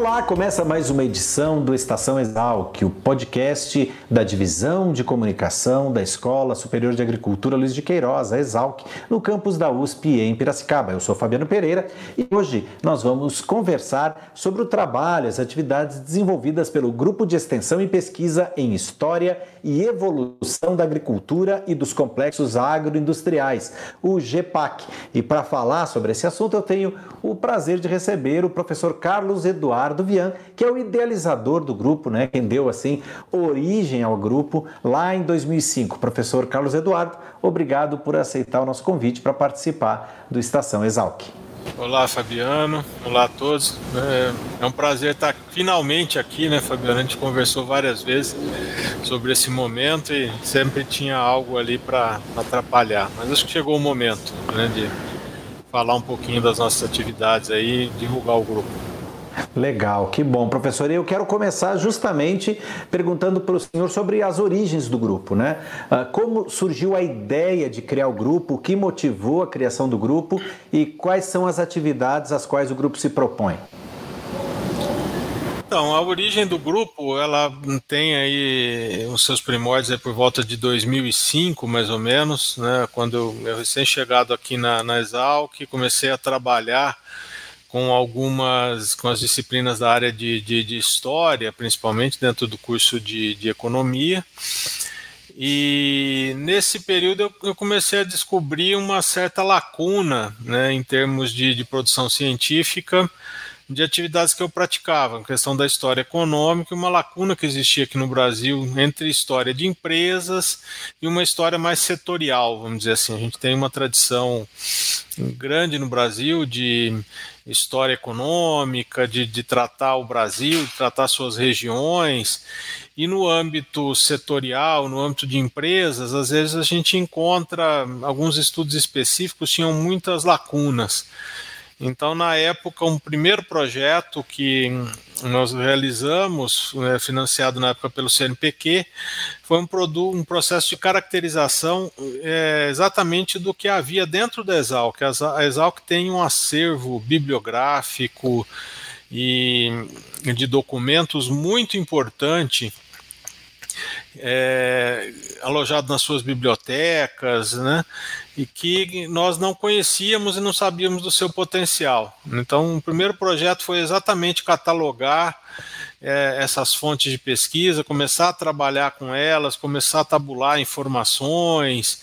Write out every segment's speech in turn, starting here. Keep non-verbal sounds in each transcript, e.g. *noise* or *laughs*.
Olá, começa mais uma edição do Estação Exalc, o podcast da Divisão de Comunicação da Escola Superior de Agricultura Luiz de Queiroz, a Exalc, no campus da USP em Piracicaba. Eu sou Fabiano Pereira e hoje nós vamos conversar sobre o trabalho, as atividades desenvolvidas pelo Grupo de Extensão e Pesquisa em História e Evolução da Agricultura e dos Complexos Agroindustriais, o GEPAC. E para falar sobre esse assunto, eu tenho o prazer de receber o professor Carlos Eduardo Eduardo Vian, que é o idealizador do grupo, né, quem deu assim origem ao grupo lá em 2005. Professor Carlos Eduardo, obrigado por aceitar o nosso convite para participar do Estação Exalc. Olá, Fabiano. Olá a todos. É, é um prazer estar finalmente aqui, né, Fabiano? A gente conversou várias vezes sobre esse momento e sempre tinha algo ali para atrapalhar. Mas acho que chegou o momento né, de falar um pouquinho das nossas atividades aí e divulgar o grupo. Legal, que bom, professor. Eu quero começar justamente perguntando para o senhor sobre as origens do grupo, né? Ah, como surgiu a ideia de criar o grupo, o que motivou a criação do grupo e quais são as atividades às quais o grupo se propõe? Então, a origem do grupo, ela tem aí os seus primórdios por volta de 2005, mais ou menos, né? Quando eu, eu recém-chegado aqui na, na Exalc, comecei a trabalhar com algumas com as disciplinas da área de, de, de história, principalmente dentro do curso de, de economia. E nesse período eu, eu, comecei a descobrir uma certa lacuna né, em termos de, de produção científica de atividades que eu praticava, questão da história econômica, uma lacuna que existia aqui no Brasil entre história de empresas e uma história mais setorial, vamos dizer assim. A gente tem uma tradição grande no Brasil de história econômica, de, de tratar o Brasil, de tratar suas regiões, e no âmbito setorial, no âmbito de empresas, às vezes a gente encontra alguns estudos específicos tinham muitas lacunas. Então, na época, um primeiro projeto que nós realizamos, né, financiado na época pelo CNPq, foi um, produto, um processo de caracterização é, exatamente do que havia dentro da Exalc. A Exalc tem um acervo bibliográfico e de documentos muito importante é, alojado nas suas bibliotecas, né? E que nós não conhecíamos e não sabíamos do seu potencial. Então, o primeiro projeto foi exatamente catalogar é, essas fontes de pesquisa, começar a trabalhar com elas, começar a tabular informações.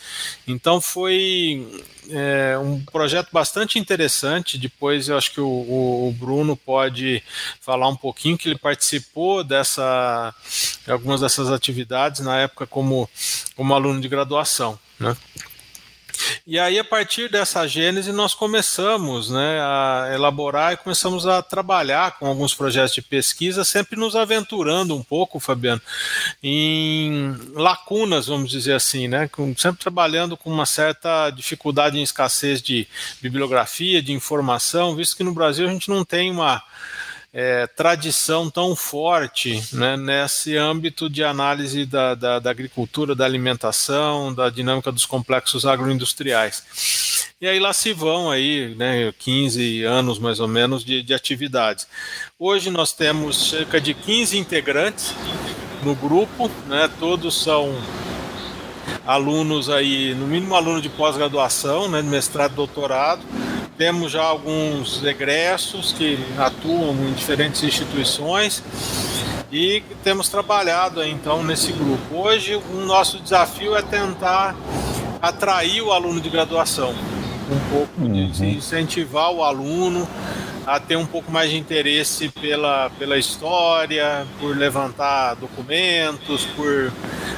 Então, foi é, um projeto bastante interessante. Depois eu acho que o, o, Bruno pode falar um pouquinho que ele participou dessa algumas dessas atividades na época como, como aluno de graduação. Né? E aí, a partir dessa gênese, nós começamos né, a elaborar e começamos a trabalhar com alguns projetos de pesquisa, sempre nos aventurando um pouco, Fabiano, em lacunas, vamos dizer assim, né, sempre trabalhando com uma certa dificuldade em escassez de bibliografia, de informação, visto que no Brasil a gente não tem uma é, tradição tão forte né, nesse âmbito de análise da, da, da, agricultura, da alimentação, da dinâmica dos complexos agroindustriais. E aí lá se vão aí, né, 15 anos mais ou menos de, de atividades. Hoje nós temos cerca de 15 integrantes no grupo, né, todos são alunos aí, no mínimo aluno de pós-graduação, né, de mestrado doutorado, temos já alguns egressos que atuam em diferentes instituições e temos trabalhado então nesse grupo. Hoje o nosso desafio é tentar atrair o aluno de graduação, um pouco uhum. de incentivar o aluno a ter um pouco mais de interesse pela, pela história, por levantar documentos, por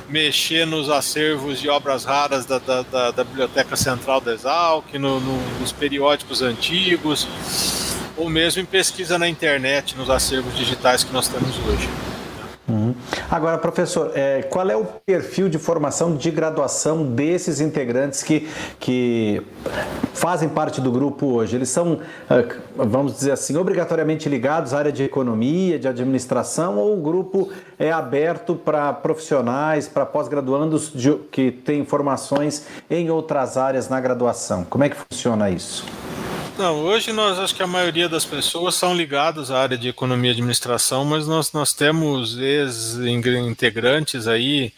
mexer nos acervos de obras raras da, da, da, da Biblioteca Central da Exalc, no, no, nos periódicos antigos, ou mesmo em pesquisa na internet, nos acervos digitais que nós temos hoje. Uhum. Agora, professor, é, qual é o perfil de formação de graduação desses integrantes que, que fazem parte do grupo hoje? Eles são, é, vamos dizer assim, obrigatoriamente ligados à área de economia, de administração, ou o grupo é aberto para profissionais, para pós-graduandos que têm formações em outras áreas na graduação? Como é que funciona isso? Não, hoje nós acho que a maioria das pessoas são ligadas à área de economia e administração, mas nós, nós temos ex-integrantes aí,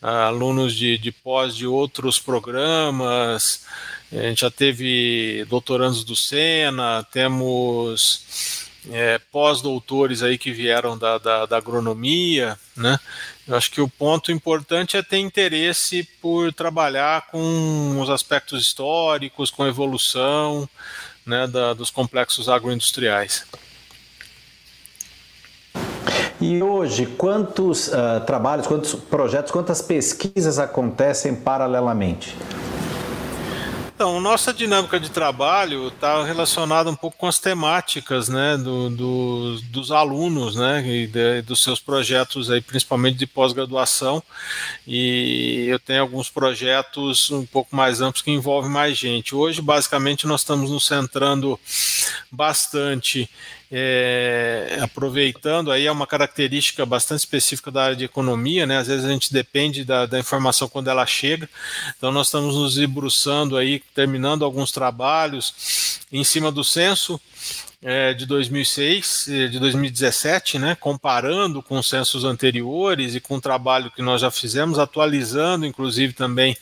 alunos de, de pós de outros programas, a gente já teve doutorandos do Sena, temos é, pós-doutores aí que vieram da, da, da, agronomia, né? Eu acho que o ponto importante é ter interesse por trabalhar com os aspectos históricos, com evolução, né, da, dos complexos agroindustriais. E hoje, quantos uh, trabalhos, quantos projetos, quantas pesquisas acontecem paralelamente? Então, nossa dinâmica de trabalho está relacionada um pouco com as temáticas né, do, do, dos alunos né, e de, dos seus projetos, aí, principalmente de pós-graduação. E eu tenho alguns projetos um pouco mais amplos que envolvem mais gente. Hoje, basicamente, nós estamos nos centrando bastante é, aproveitando aí é uma característica bastante específica da área de economia, né? Às vezes a gente depende da, da informação quando ela chega. Então nós estamos nos debruçando aí, terminando alguns trabalhos em cima do censo é, de 2006, de 2017, né, comparando com os censos anteriores e com o trabalho que nós já fizemos, atualizando, inclusive, também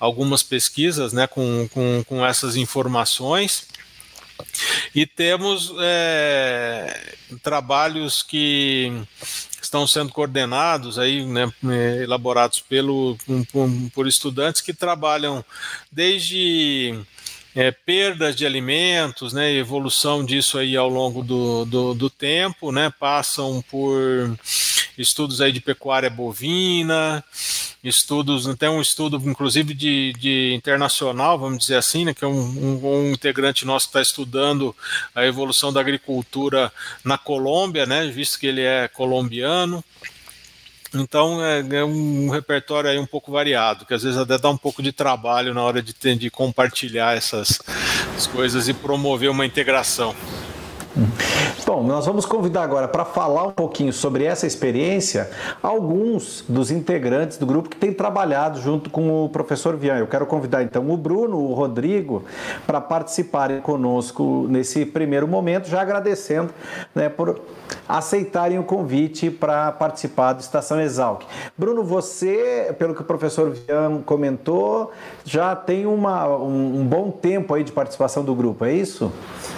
algumas pesquisas né, com, com, com essas informações. E temos é, trabalhos que estão sendo coordenados aí, né, elaborados pelo, por estudantes que trabalham desde é, perdas de alimentos, né, evolução disso aí ao longo do, do, do, tempo, né, passam por estudos aí de pecuária bovina, estudos, tem um estudo inclusive de, de internacional, vamos dizer assim, né, que é um, um, um integrante nosso que está estudando a evolução da agricultura na Colômbia, né, visto que ele é colombiano. Então é, é, um repertório aí um pouco variado, que às vezes até dá um pouco de trabalho na hora de, ter, de compartilhar essas coisas e promover uma integração. Bom, nós vamos convidar agora para falar um pouquinho sobre essa experiência alguns dos integrantes do grupo que têm trabalhado junto com o professor Vian. Eu quero convidar então o Bruno, o Rodrigo, para participarem conosco nesse primeiro momento, já agradecendo né, por aceitarem o convite para participar do Estação Exalc. Bruno, você, pelo que o professor Vian comentou, já tem uma, um, um bom tempo aí de participação do grupo, é isso? Sim.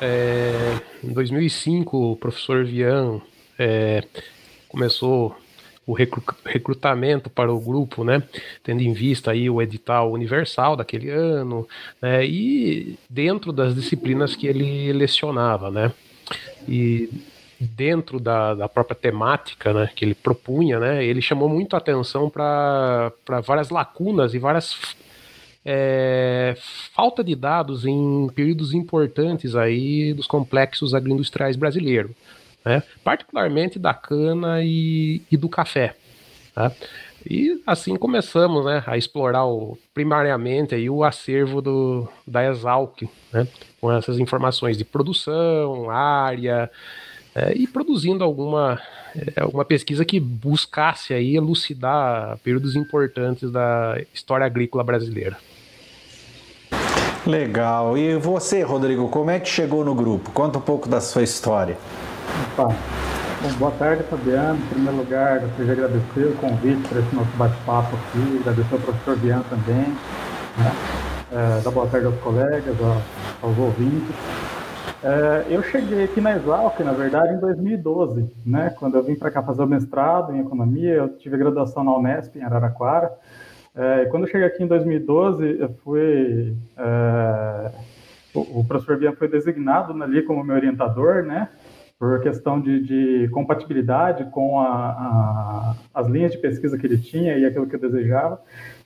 É, em 2005, o professor Vian é, começou o recrutamento para o grupo, né, tendo em vista aí o edital universal daquele ano, né, e dentro das disciplinas que ele lecionava, né, e dentro da, da própria temática, né, que ele propunha, né, ele chamou muito atenção para várias lacunas e várias é, falta de dados em períodos importantes aí dos complexos agroindustriais brasileiros, né? particularmente da cana e, e do café. Tá? E assim começamos né, a explorar o, primariamente aí, o acervo do, da Exalc, né, com essas informações de produção, área, é, e produzindo alguma, é, alguma pesquisa que buscasse aí elucidar períodos importantes da história agrícola brasileira. Legal. E você, Rodrigo, como é que chegou no grupo? Conta um pouco da sua história. Opa. Bom, boa tarde, Fabiano. Em primeiro lugar, gostaria de agradecer o convite para esse nosso bate-papo aqui, agradecer ao professor Bian também, né? é, dar boa tarde aos colegas, aos, ouvintes. É, eu cheguei aqui na Exalc, na verdade, em 2012, né? Quando eu vim para cá fazer o mestrado em economia, eu tive graduação na Unesp, em Araraquara. É, quando eu cheguei aqui em 2012, eu fui. É, o, o, professor Bian foi designado ali como meu orientador, né? por questão de, de compatibilidade com a, a, as linhas de pesquisa que ele tinha e aquilo que eu desejava.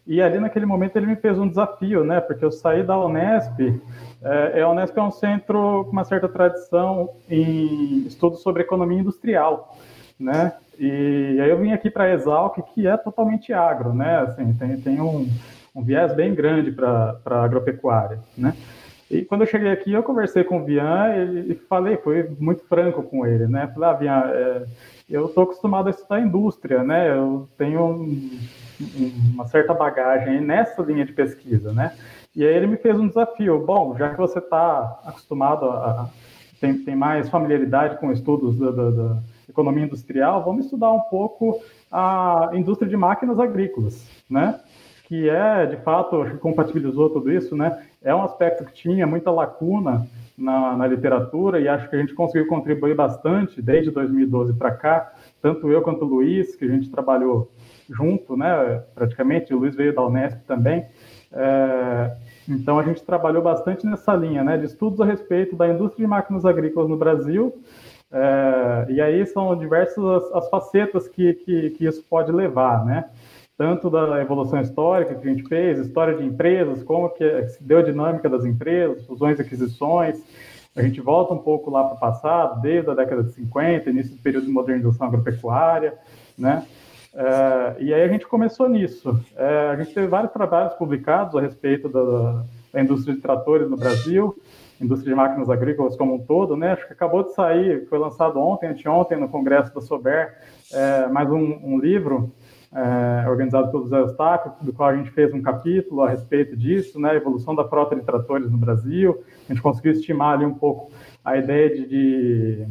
E ali naquele momento ele me fez um desafio, né? Porque eu saí da Unesp. É, a Unesp é um centro com uma certa tradição em estudos sobre economia industrial, né? E aí eu vim aqui para a Exalc, que é totalmente agro, né? Assim, tem, tem um, um viés bem grande para a agropecuária, né? E quando eu cheguei aqui, eu conversei com o Vian e, e falei, fui muito franco com ele, né? Falei, ah, Vian, é, eu estou acostumado a estudar indústria, né? Eu tenho um, uma certa bagagem nessa linha de pesquisa, né? E aí ele me fez um desafio. Bom, já que você está acostumado a, a tem, tem, mais familiaridade com estudos da, da, da, economia industrial, vamos estudar um pouco a indústria de máquinas agrícolas, né? Que é, de fato, *laughs* compatibilizou tudo isso, né? É um aspecto que tinha muita lacuna na, na literatura e acho que a gente conseguiu contribuir bastante desde 2012 para cá, tanto eu quanto o Luiz, que a gente trabalhou junto, né? Praticamente, o Luiz veio da Unesp também. É, então a gente trabalhou bastante nessa linha, né, de estudos a respeito da indústria de máquinas agrícolas no Brasil. É, e aí são diversas as, as facetas que, que, que, isso pode levar, né? Tanto da evolução histórica que a gente fez, história de empresas, como que se deu a dinâmica das empresas, fusões e aquisições. A gente volta um pouco lá para o passado, desde a década de 50, início do período de modernização agropecuária, né? É, e aí a gente começou nisso. É, a gente teve vários trabalhos publicados a respeito da, da, indústria de tratores no Brasil, indústria de máquinas agrícolas como um todo, né? Acho que acabou de sair, foi lançado ontem, anteontem, no Congresso da Sober, é, mais um, um livro é, organizado pelo Zé Eustáquio, do qual a gente fez um capítulo a respeito disso, né? Evolução da frota de tratores no Brasil. A gente conseguiu estimar ali um pouco a ideia de, de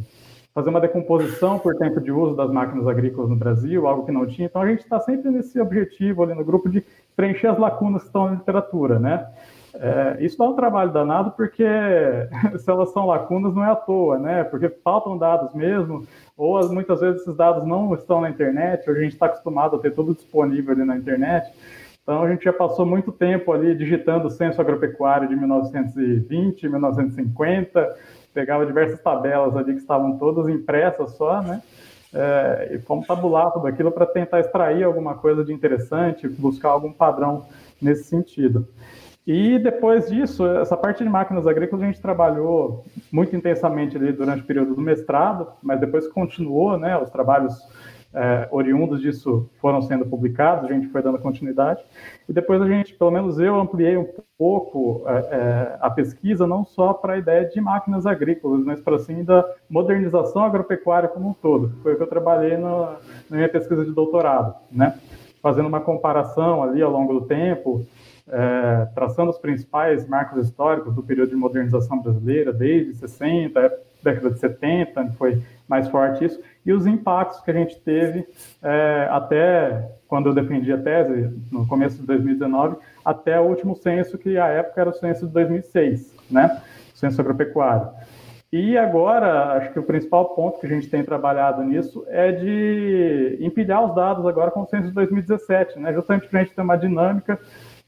fazer uma decomposição por tempo de uso das máquinas agrícolas no Brasil, algo que não tinha. Então a gente está sempre nesse objetivo ali no grupo de preencher as lacunas que estão na literatura, né? É, isso dá um trabalho danado porque *laughs* se elas são lacunas não é à toa, né? Porque faltam dados mesmo, ou muitas vezes esses dados não estão na internet, ou a gente está acostumado a ter tudo disponível ali na internet. Então a gente já passou muito tempo ali digitando o censo agropecuário de 1920, 1950, pegava diversas tabelas ali que estavam todas impressas só, né? É, e fomos tabular tudo aquilo para tentar extrair alguma coisa de interessante, buscar algum padrão nesse sentido. E depois disso, essa parte de máquinas agrícolas a gente trabalhou muito intensamente ali durante o período do mestrado, mas depois continuou, né? Os trabalhos é, oriundos disso foram sendo publicados, a gente foi dando continuidade. E depois a gente, pelo menos eu, ampliei um pouco é, é, a pesquisa, não só para a ideia de máquinas agrícolas, mas para assim da modernização agropecuária como um todo. Foi o que eu trabalhei no, na minha pesquisa de doutorado, né? Fazendo uma comparação ali ao longo do tempo, é, traçando os principais marcos históricos do período de modernização brasileira, desde 60, década de 70, foi mais forte isso, e os impactos que a gente teve é, até quando eu defendi a tese, no começo de 2019, até o último censo, que à época era o censo de 2006, né? O censo agropecuário. E agora, acho que o principal ponto que a gente tem trabalhado nisso é de empilhar os dados agora com o censo de 2017, né? Justamente para a gente ter uma dinâmica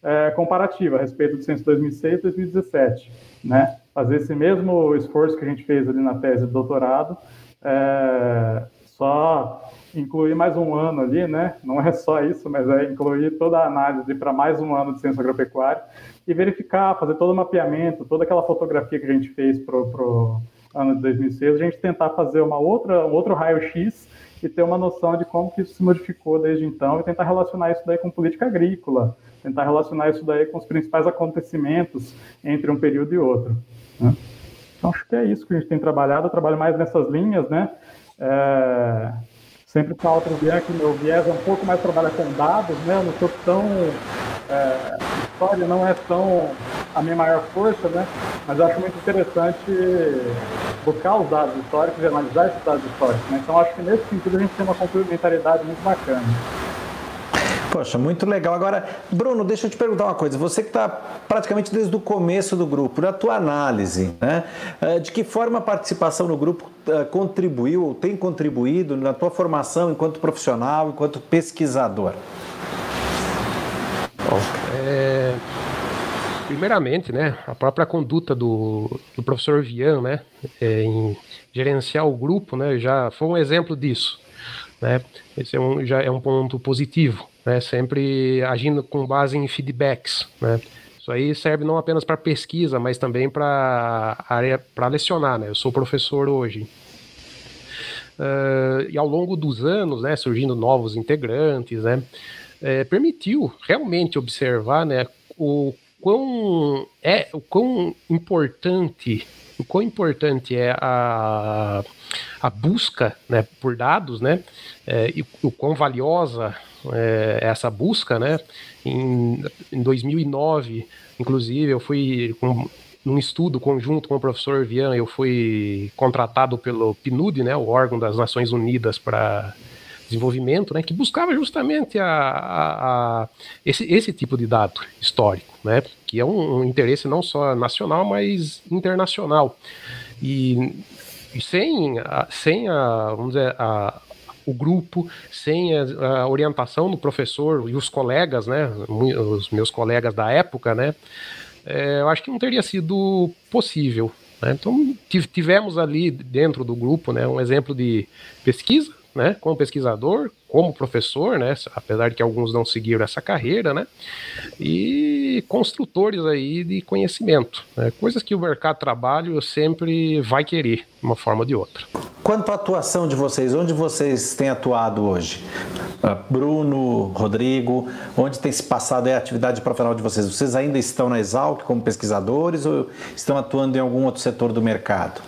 é, comparativa a respeito do censo 2006 e 2017, né? Fazer esse mesmo esforço que a gente fez ali na tese de doutorado, é, só incluir mais um ano ali, né? Não é só isso, mas é incluir toda a análise para mais um ano de ciência agropecuária e verificar, fazer todo o mapeamento, toda aquela fotografia que a gente fez para o ano de 2006, a gente tentar fazer uma outra, um outro raio-x e ter uma noção de como que isso se modificou desde então e tentar relacionar isso daí com política agrícola, tentar relacionar isso daí com os principais acontecimentos entre um período e outro. Né? Então, acho que é isso que a gente tem trabalhado. Eu trabalho mais nessas linhas, né? É, sempre com a outra viés, que meu viés é um pouco mais trabalha com dados, né? Eu não sou tão. É, história não é tão a minha maior força, né? Mas eu acho muito interessante buscar os dados históricos e analisar esses dados históricos. Né? Então, acho que nesse sentido a gente tem uma complementariedade muito bacana. Poxa, muito legal. Agora, Bruno, deixa eu te perguntar uma coisa. Você que está praticamente desde o começo do grupo, na tua análise, né? Eh, de que forma a participação no grupo eh, contribuiu ou tem contribuído na tua formação enquanto profissional, enquanto pesquisador? Bom, é... Primeiramente, né, a própria conduta do, do professor Vian, né, é, em gerenciar o grupo, né, já foi um exemplo disso, né. Esse é um, já é um ponto positivo, né, sempre agindo com base em feedbacks, né. Isso aí serve não apenas para pesquisa, mas também para área para lecionar, né. Eu sou professor hoje. Uh, e ao longo dos anos, né, surgindo novos integrantes, né, é, permitiu realmente observar, né, o quão é o quão importante o quão importante é a, a busca né, por dados, né, é, e o quão valiosa é essa busca, né, em, em 2009, inclusive, eu fui com, num estudo conjunto com o professor Vian, eu fui contratado pelo PNUD, né, o órgão das Nações Unidas para desenvolvimento, né, que buscava justamente a, a, a esse, esse tipo de dado histórico, né, que é um, um interesse não só nacional, mas internacional. E, e sem, sem a, vamos dizer, a, o grupo, sem a, a, orientação do professor e os colegas, né, os meus colegas da época, né, é, eu acho que não teria sido possível. Né? Então tivemos ali dentro do grupo, né, um exemplo de pesquisa, né, como pesquisador, como professor, né, apesar de que alguns não seguiram essa carreira, né, e construtores aí de conhecimento, né, coisas que o mercado de trabalho sempre vai querer, de uma forma ou de outra. Quanto à atuação de vocês, onde vocês têm atuado hoje? Ah, Bruno, Rodrigo, onde tem se passado a atividade profissional de vocês? Vocês ainda estão na Exalc como pesquisadores ou estão atuando em algum outro setor do mercado?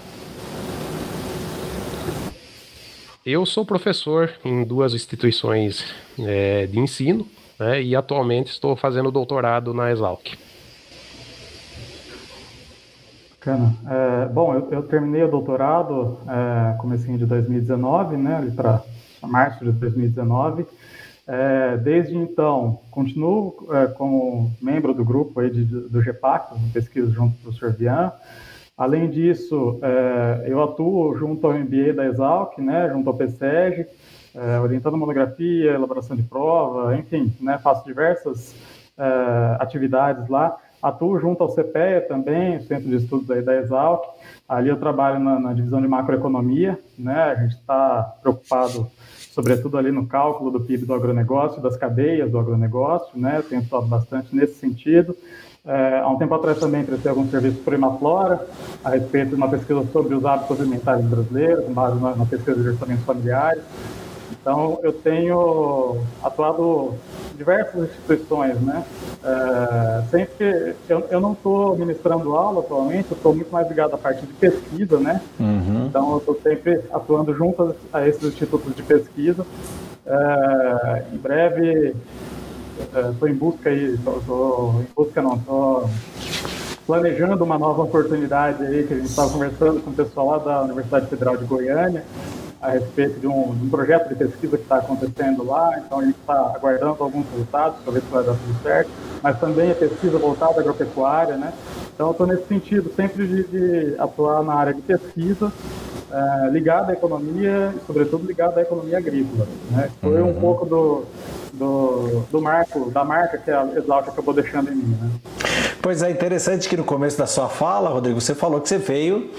Eu sou professor em duas instituições é, de ensino né, e atualmente estou fazendo doutorado na Exalc. Bacana. É, bom, eu, eu, terminei o doutorado é, comecinho de 2019, né, para março de 2019. É, desde então, continuo é, como membro do grupo aí de, do GEPAC, pesquisa junto com o professor Vian, Além disso, é, eu atuo junto ao MBA da Exalc, né, junto ao PSEG, é, orientando monografia, elaboração de prova, enfim, né, faço diversas é, atividades lá. Atuo junto ao CPEA também, Centro de Estudos aí da Exalc. Ali eu trabalho na, na divisão de macroeconomia, né, a gente está preocupado sobretudo ali no cálculo do PIB do agronegócio, das cadeias do agronegócio, né, tenho estudado bastante nesse sentido. É, há um tempo atrás também prestei alguns serviços para Imaflora, a respeito de uma pesquisa sobre os hábitos alimentares brasileiros, na, na pesquisa de orçamentos familiares. Então, eu tenho atuado em diversas instituições, né? É, sempre que eu, eu não estou ministrando aula atualmente, eu estou muito mais ligado à parte de pesquisa, né? Uhum. Então, eu estou sempre atuando junto a esses institutos de pesquisa. É, em breve, estou em busca aí, estou em busca não, estou planejando uma nova oportunidade aí, que a gente estava conversando com o pessoal lá da Universidade Federal de Goiânia, a respeito de um, de um projeto de pesquisa que está acontecendo lá, então a gente está aguardando alguns resultados para ver se vai dar tudo certo, mas também a pesquisa voltada à agropecuária, né? Então, estou nesse sentido, sempre de, de, atuar na área de pesquisa, é, ligada à economia e, sobretudo, ligada à economia agrícola. Né? Foi um uhum. pouco do, do, do marco, da marca que a Exalc acabou deixando em mim. Né? Pois é, interessante que no começo da sua fala, Rodrigo, você falou que você veio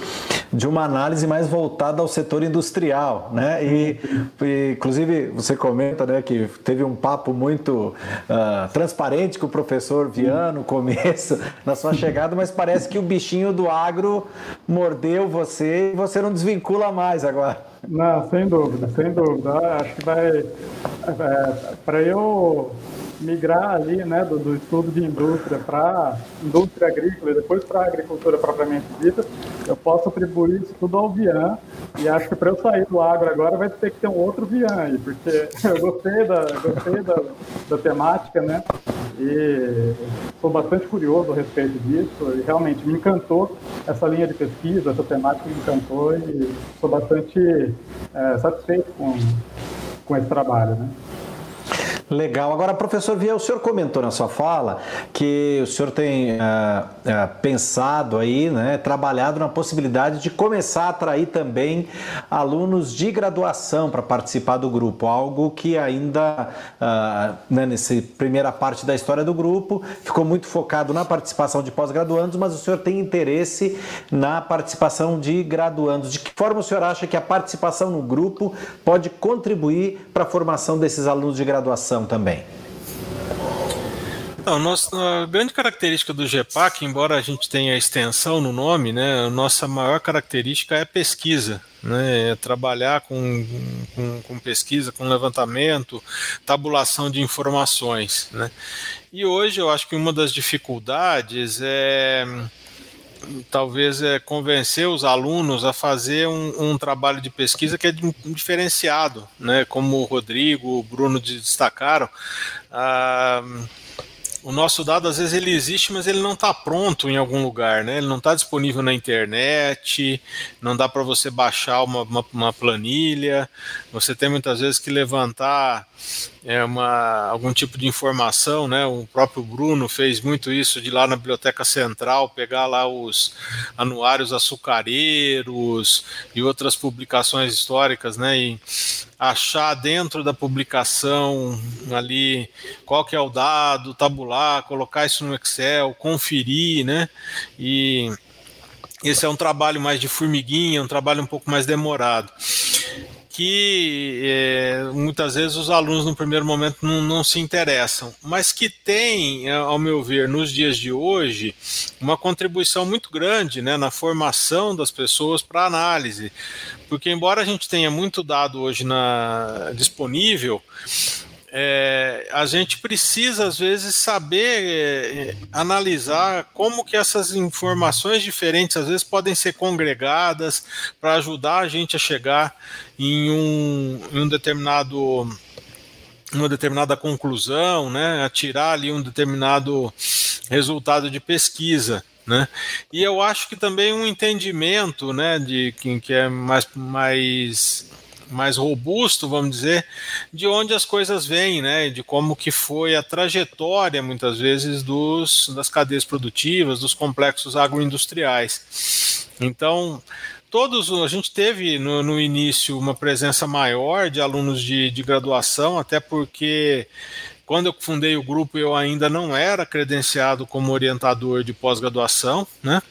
de uma análise mais voltada ao setor industrial, né? E, e inclusive você comenta, né, que teve um papo muito uh, transparente com o professor Viano no começo, na sua chegada, mas parece que o bichinho do agro mordeu você e você não desvincula mais agora. Não, sem dúvida, sem dúvida. Acho que vai. É, para eu migrar ali, né, do, do estudo de indústria para indústria agrícola e depois para agricultura propriamente dita, eu posso atribuir isso tudo ao Vian. E acho que para eu sair do agro agora vai ter que ter um outro Vian aí, porque *laughs* eu gostei da, gostei da, da temática, né? E estou bastante curioso a respeito disso e realmente me encantou essa linha de pesquisa, essa temática me encantou e estou bastante é, satisfeito com, com esse trabalho, né? Legal. Agora, professor Vieira, o senhor comentou na sua fala que o senhor tem uh, uh, pensado aí, né, trabalhado na possibilidade de começar a atrair também alunos de graduação para participar do grupo, algo que ainda, uh, né, nessa primeira parte da história do grupo, ficou muito focado na participação de pós-graduandos, mas o senhor tem interesse na participação de graduandos. De que forma o senhor acha que a participação no grupo pode contribuir para a formação desses alunos de graduação? Também? Nossa, a grande característica do GEPAC, embora a gente tenha extensão no nome, né, a nossa maior característica é pesquisa. Né, é trabalhar com, com, com, pesquisa, com levantamento, tabulação de informações. Né. E hoje eu acho que uma das dificuldades é talvez é convencer os alunos a fazer um, um, trabalho de pesquisa que é diferenciado, né? Como o Rodrigo, o Bruno destacaram. Ah, o nosso dado às vezes ele existe, mas ele não está pronto em algum lugar, né? Ele não está disponível na internet, não dá para você baixar uma, uma, uma, planilha. Você tem muitas vezes que levantar é, uma, algum tipo de informação, né? O próprio Bruno fez muito isso de lá na biblioteca central pegar lá os anuários açucareiros e outras publicações históricas, né? E achar dentro da publicação ali qual que é o dado, tabular, colocar isso no Excel, conferir, né? E esse é um trabalho mais de formiguinha, um trabalho um pouco mais demorado que é, muitas vezes os alunos no primeiro momento não, não, se interessam, mas que tem, ao meu ver, nos dias de hoje, uma contribuição muito grande né, na formação das pessoas para análise. Porque, embora a gente tenha muito dado hoje na, disponível, é, a gente precisa às vezes saber é, analisar como que essas informações diferentes às vezes podem ser congregadas para ajudar a gente a chegar em um, em um determinado uma determinada conclusão, né, a tirar ali um determinado resultado de pesquisa. Né? E eu acho que também um entendimento né, de quem que é mais, mais mais robusto, vamos dizer, de onde as coisas vêm, né? De como que foi a trajetória, muitas vezes, dos, das cadeias produtivas, dos complexos agroindustriais. Então, todos, a gente teve no, no início uma presença maior de alunos de, de graduação, até porque quando eu fundei o grupo eu ainda não era credenciado como orientador de pós-graduação, né?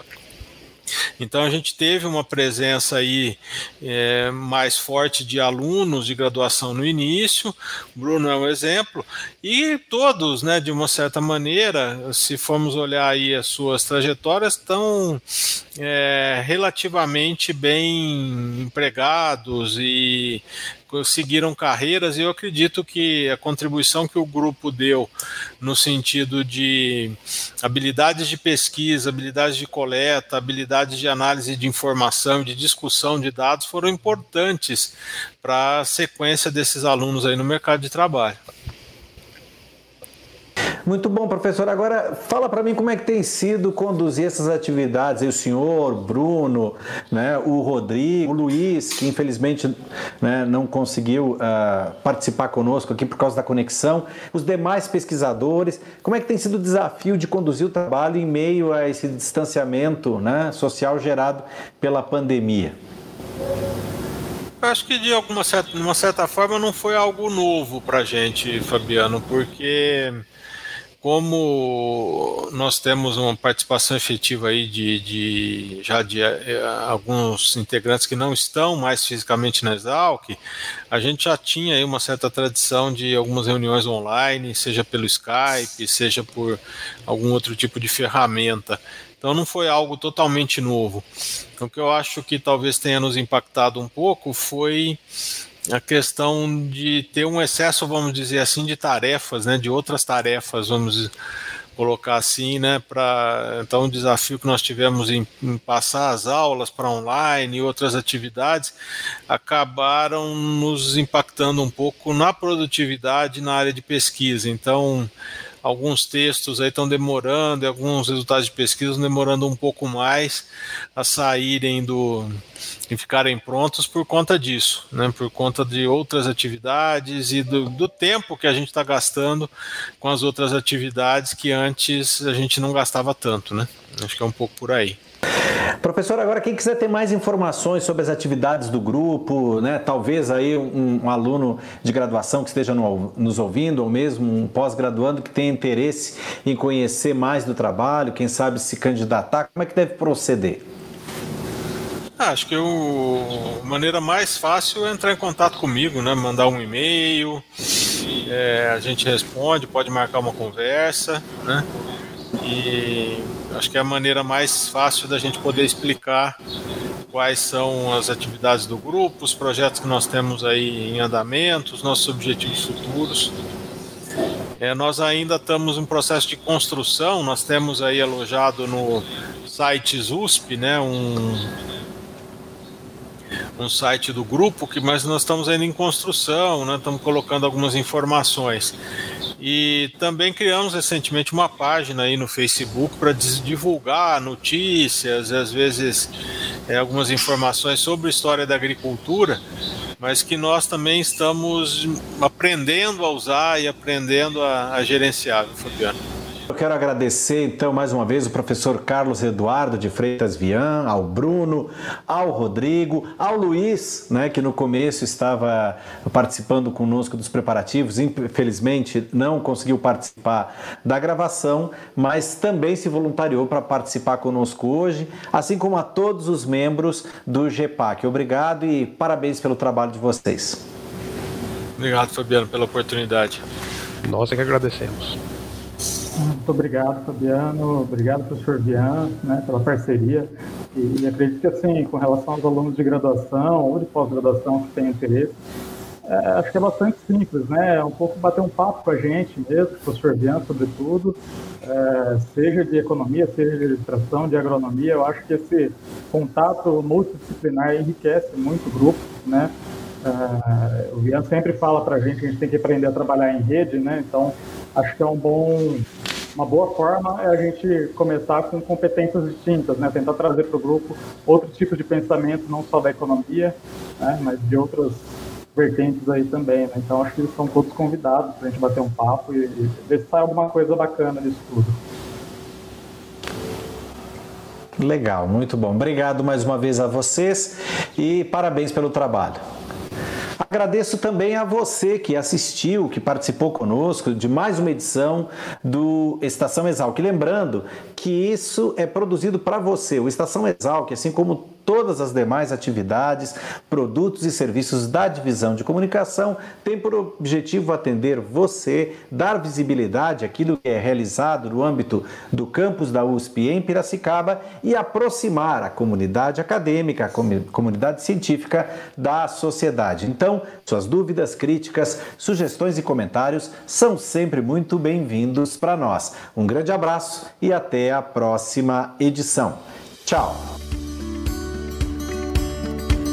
Então a gente teve uma presença aí é, mais forte de alunos de graduação no início, Bruno é um exemplo, e todos, né, de uma certa maneira, se formos olhar aí as suas trajetórias, estão é, relativamente bem empregados e seguiram carreiras e eu acredito que a contribuição que o grupo deu no sentido de habilidades de pesquisa, habilidades de coleta, habilidades de análise de informação, de discussão de dados foram importantes para a sequência desses alunos aí no mercado de trabalho. Muito bom, professor. Agora, fala para mim como é que tem sido conduzir essas atividades. O senhor, Bruno, né, o Rodrigo, o Luiz, que infelizmente né, não conseguiu uh, participar conosco aqui por causa da conexão, os demais pesquisadores. Como é que tem sido o desafio de conduzir o trabalho em meio a esse distanciamento né, social gerado pela pandemia? acho que de alguma certa, de uma certa forma não foi algo novo para gente, Fabiano, porque como nós temos uma participação efetiva aí de, de já de eh, alguns integrantes que não estão mais fisicamente na Exalc, a gente já tinha aí uma certa tradição de algumas reuniões online, seja pelo Skype, seja por algum outro tipo de ferramenta. Então não foi algo totalmente novo. Então, o que eu acho que talvez tenha nos impactado um pouco foi a questão de ter um excesso, vamos dizer assim, de tarefas, né, de outras tarefas, vamos colocar assim, né, para então o desafio que nós tivemos em, em passar as aulas para online e outras atividades acabaram nos impactando um pouco na produtividade na área de pesquisa. Então, alguns textos aí estão demorando, alguns resultados de pesquisa demorando um pouco mais a saírem do e ficarem prontos por conta disso, né? Por conta de outras atividades e do, do tempo que a gente está gastando com as outras atividades que antes a gente não gastava tanto, né? Acho que é um pouco por aí. Professor, agora quem quiser ter mais informações sobre as atividades do grupo, né, talvez aí um, um aluno de graduação que esteja no, nos ouvindo, ou mesmo um pós-graduando que tenha interesse em conhecer mais do trabalho, quem sabe se candidatar, como é que deve proceder? Ah, acho que a maneira mais fácil é entrar em contato comigo, né? Mandar um e-mail, é, a gente responde, pode marcar uma conversa, né? E acho que é a maneira mais fácil da gente poder explicar quais são as atividades do grupo, os projetos que nós temos aí em andamento, os nossos objetivos futuros. É, nós ainda estamos em processo de construção, nós temos aí alojado no site USP, né, um, um site do grupo, que, mas nós estamos ainda em construção, né, estamos colocando algumas informações. E também criamos recentemente uma página aí no Facebook para divulgar notícias, às vezes é, algumas informações sobre a história da agricultura, mas que nós também estamos aprendendo a usar e aprendendo a, a gerenciar, Fabiano. Eu quero agradecer então mais uma vez o professor Carlos Eduardo de Freitas Vian, ao Bruno, ao Rodrigo, ao Luiz, né, que no começo estava participando conosco dos preparativos, infelizmente não conseguiu participar da gravação, mas também se voluntariou para participar conosco hoje, assim como a todos os membros do GEPAC. Obrigado e parabéns pelo trabalho de vocês. Obrigado, Fabiano, pela oportunidade. Nós é que agradecemos. Muito obrigado, Fabiano. Obrigado, professor Vian, né, pela parceria. E, e, acredito que, assim, com relação aos alunos de graduação ou de pós-graduação que têm interesse, é, acho que é bastante simples, né? É um pouco bater um papo com a gente mesmo, professor Vian, sobretudo, é, seja de economia, seja de administração, de agronomia. Eu acho que esse contato multidisciplinar enriquece muito o grupo, né? É, o Vian sempre fala para a gente que a gente tem que aprender a trabalhar em rede, né? Então, acho que é um bom, uma boa forma é a gente começar com competências distintas, né? Tentar trazer para o grupo outros tipos de pensamento, não só da economia, né? mas de outras vertentes aí também. Né? Então acho que eles são todos convidados para a gente bater um papo e, e ver se sai alguma coisa bacana disso tudo. Legal, muito bom. Obrigado mais uma vez a vocês e parabéns pelo trabalho. Agradeço também a você que assistiu, que participou conosco de mais uma edição do Estação Exalc. Lembrando que isso é produzido para você. O Estação Exalc, assim como todas as demais atividades, produtos e serviços da divisão de comunicação tem por objetivo atender você, dar visibilidade àquilo que é realizado no âmbito do campus da USP em Piracicaba e aproximar a comunidade acadêmica, a comunidade científica da sociedade. Então, suas dúvidas, críticas, sugestões e comentários são sempre muito bem-vindos para nós. Um grande abraço e até a próxima edição. Tchau!